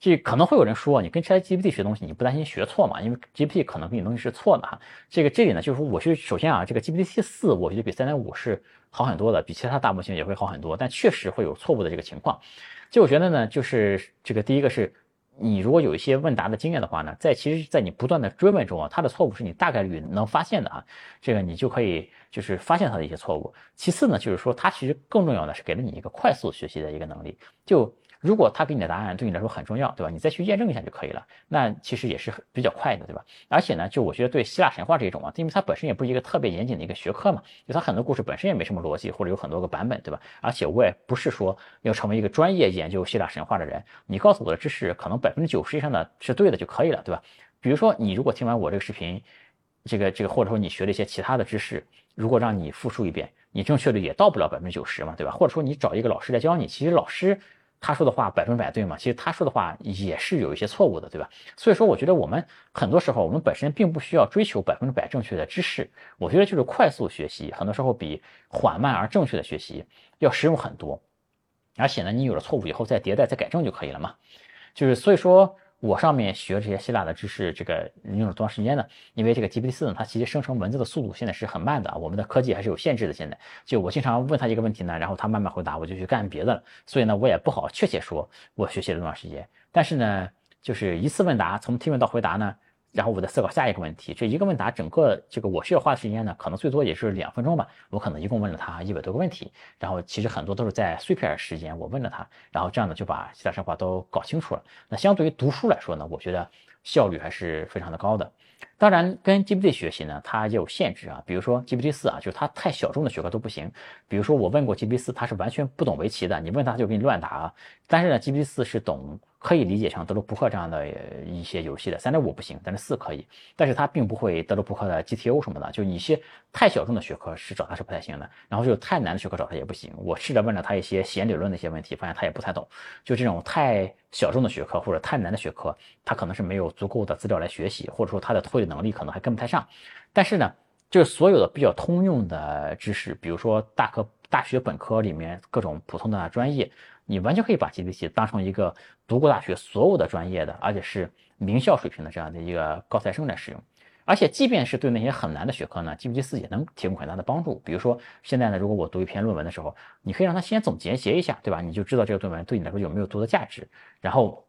这可能会有人说，你跟 ChatGPT 学东西，你不担心学错吗？因为 GPT 可能给你东西是错的哈。这个这里呢，就是说，我是首先啊，这个 GPT 四我觉得比三点五是好很多的，比其他大模型也会好很多，但确实会有错误的这个情况。就我觉得呢，就是这个第一个是。你如果有一些问答的经验的话呢，在其实，在你不断的追问中啊，它的错误是你大概率能发现的啊，这个你就可以就是发现它的一些错误。其次呢，就是说它其实更重要的是给了你一个快速学习的一个能力，就。如果他给你的答案对你来说很重要，对吧？你再去验证一下就可以了。那其实也是比较快的，对吧？而且呢，就我觉得对希腊神话这种啊，因为它本身也不是一个特别严谨的一个学科嘛，就它很多故事本身也没什么逻辑，或者有很多个版本，对吧？而且我也不是说要成为一个专业研究希腊神话的人，你告诉我的知识可能百分之九十以上的是对的就可以了，对吧？比如说你如果听完我这个视频，这个这个或者说你学了一些其他的知识，如果让你复述一遍，你正确率也到不了百分之九十嘛，对吧？或者说你找一个老师来教你，其实老师。他说的话百分百对吗？其实他说的话也是有一些错误的，对吧？所以说，我觉得我们很多时候，我们本身并不需要追求百分之百正确的知识。我觉得就是快速学习，很多时候比缓慢而正确的学习要实用很多。而且呢，你有了错误以后再迭代、再改正就可以了嘛。就是所以说。我上面学这些希腊的知识，这个用了多长时间呢？因为这个 GPT 四呢，它其实生成文字的速度现在是很慢的，我们的科技还是有限制的。现在就我经常问他一个问题呢，然后他慢慢回答，我就去干别的了。所以呢，我也不好确切说我学习了多长时间。但是呢，就是一次问答，从提问到回答呢。然后我再思考下一个问题，这一个问答整个这个我需要花的时间呢，可能最多也是两分钟吧。我可能一共问了他一百多个问题，然后其实很多都是在碎片时间我问了他，然后这样呢就把其他神话都搞清楚了。那相对于读书来说呢，我觉得效率还是非常的高的。当然跟 GPT 学习呢，它也有限制啊，比如说 GPT 四啊，就是它太小众的学科都不行。比如说我问过 GPT 四，它是完全不懂围棋的，你问它就给你乱答。但是呢，GPT 四是懂。可以理解像德州扑克这样的一些游戏的，三点五不行，但是四可以，但是它并不会德州扑克的 GTO 什么的，就一些太小众的学科是找他是不太行的，然后就太难的学科找他也不行。我试着问了他一些弦理论的一些问题，发现他也不太懂。就这种太小众的学科或者太难的学科，他可能是没有足够的资料来学习，或者说他的推理能力可能还跟不太上。但是呢，就是所有的比较通用的知识，比如说大科大学本科里面各种普通的专业，你完全可以把 GPT 当成一个读过大学所有的专业的，而且是名校水平的这样的一个高材生来使用。而且，即便是对那些很难的学科呢，GPT 四也能提供很大的帮助。比如说，现在呢，如果我读一篇论文的时候，你可以让它先总结结一下，对吧？你就知道这个论文对你来说有没有读的价值。然后，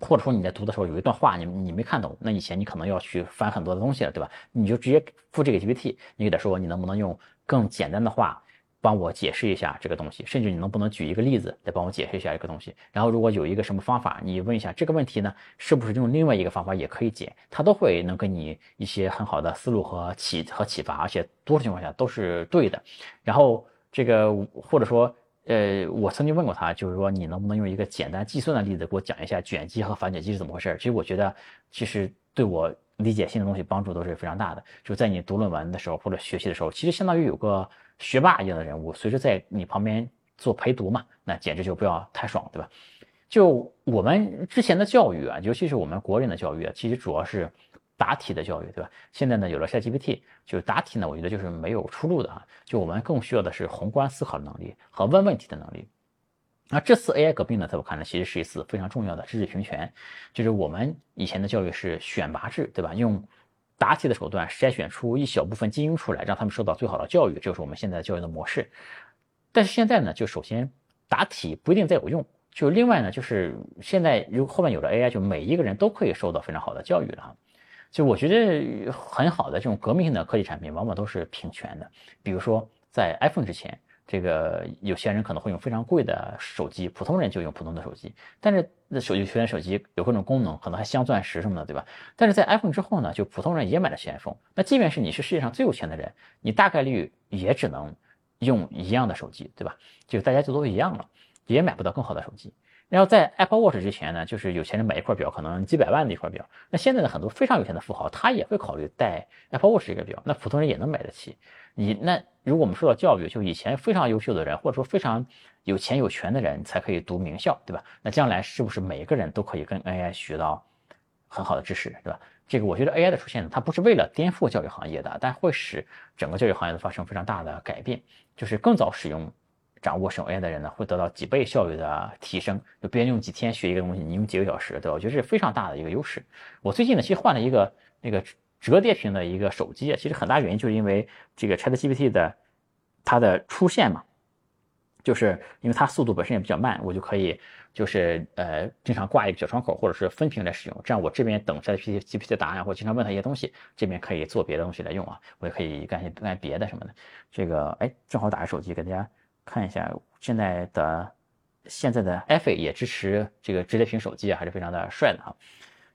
或者说你在读的时候有一段话你你没看懂，那以前你可能要去翻很多的东西了，对吧？你就直接复这个 GPT，你给他说你能不能用更简单的话。帮我解释一下这个东西，甚至你能不能举一个例子来帮我解释一下这个东西？然后如果有一个什么方法，你问一下这个问题呢，是不是用另外一个方法也可以解？他都会能给你一些很好的思路和启和启发，而且多数情况下都是对的。然后这个或者说，呃，我曾经问过他，就是说你能不能用一个简单计算的例子给我讲一下卷积和反卷积是怎么回事？其实我觉得，其实对我理解新的东西帮助都是非常大的。就在你读论文的时候或者学习的时候，其实相当于有个。学霸一样的人物，随时在你旁边做陪读嘛，那简直就不要太爽，对吧？就我们之前的教育啊，尤其是我们国人的教育啊，其实主要是答题的教育，对吧？现在呢，有了 ChatGPT，就答题呢，我觉得就是没有出路的啊。就我们更需要的是宏观思考的能力和问问题的能力。那这次 AI 革命呢，在我看来，其实是一次非常重要的知识平权。就是我们以前的教育是选拔制，对吧？用答题的手段筛选出一小部分精英出来，让他们受到最好的教育，这就是我们现在教育的模式。但是现在呢，就首先答题不一定再有用，就另外呢，就是现在如果后面有了 AI，就每一个人都可以受到非常好的教育了。就我觉得很好的这种革命性的科技产品，往往都是平权的。比如说在 iPhone 之前。这个有些人可能会用非常贵的手机，普通人就用普通的手机。但是那手机全手机有各种功能，可能还镶钻石什么的，对吧？但是在 iPhone 之后呢，就普通人也买了 iPhone。那即便是你是世界上最有钱的人，你大概率也只能用一样的手机，对吧？就大家就都一样了，也买不到更好的手机。然后在 Apple Watch 之前呢，就是有钱人买一块表可能几百万的一块表。那现在的很多非常有钱的富豪，他也会考虑戴 Apple Watch 这个表。那普通人也能买得起。你那如果我们说到教育，就以前非常优秀的人，或者说非常有钱有权的人才可以读名校，对吧？那将来是不是每一个人都可以跟 AI 学到很好的知识，对吧？这个我觉得 AI 的出现呢，它不是为了颠覆教育行业的，但会使整个教育行业的发生非常大的改变，就是更早使用。掌握使用 AI 的人呢，会得到几倍效率的提升。就别人用几天学一个东西，你用几个小时，对吧？我觉得这是非常大的一个优势。我最近呢，其实换了一个那个折叠屏的一个手机，其实很大原因就是因为这个 ChatGPT 的它的出现嘛，就是因为它速度本身也比较慢，我就可以就是呃经常挂一个小窗口或者是分屏来使用。这样我这边等 ChatGPT 的答案，或经常问他一些东西，这边可以做别的东西来用啊，我也可以干些干别的什么的。这个哎，正好打开手机给大家。看一下现在的现在的 FA 也支持这个折叠屏手机啊，还是非常的帅的哈。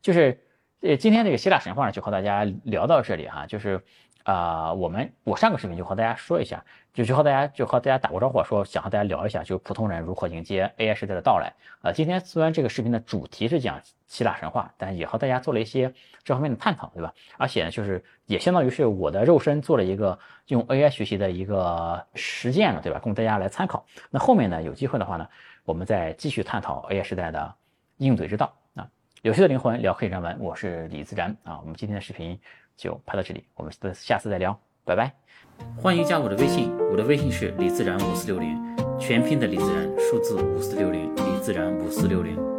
就是呃今天这个希腊神话呢，就和大家聊到这里哈。就是啊，我们我上个视频就和大家说一下，就就和大家就和大家打过招呼，说想和大家聊一下，就是普通人如何迎接 AI 时代的到来。呃，今天虽然这个视频的主题是讲希腊神话，但也和大家做了一些这方面的探讨，对吧？而且呢，就是也相当于是我的肉身做了一个用 AI 学习的一个实践了，对吧？供大家来参考。那后面呢，有机会的话呢，我们再继续探讨 AI 时代的应对之道啊。有趣的灵魂聊黑人文，我是李自然啊。我们今天的视频就拍到这里，我们下次再聊，拜拜。欢迎加我的微信，我的微信是李自然五四六零，全拼的李自然，数字五四六零，李自然五四六零。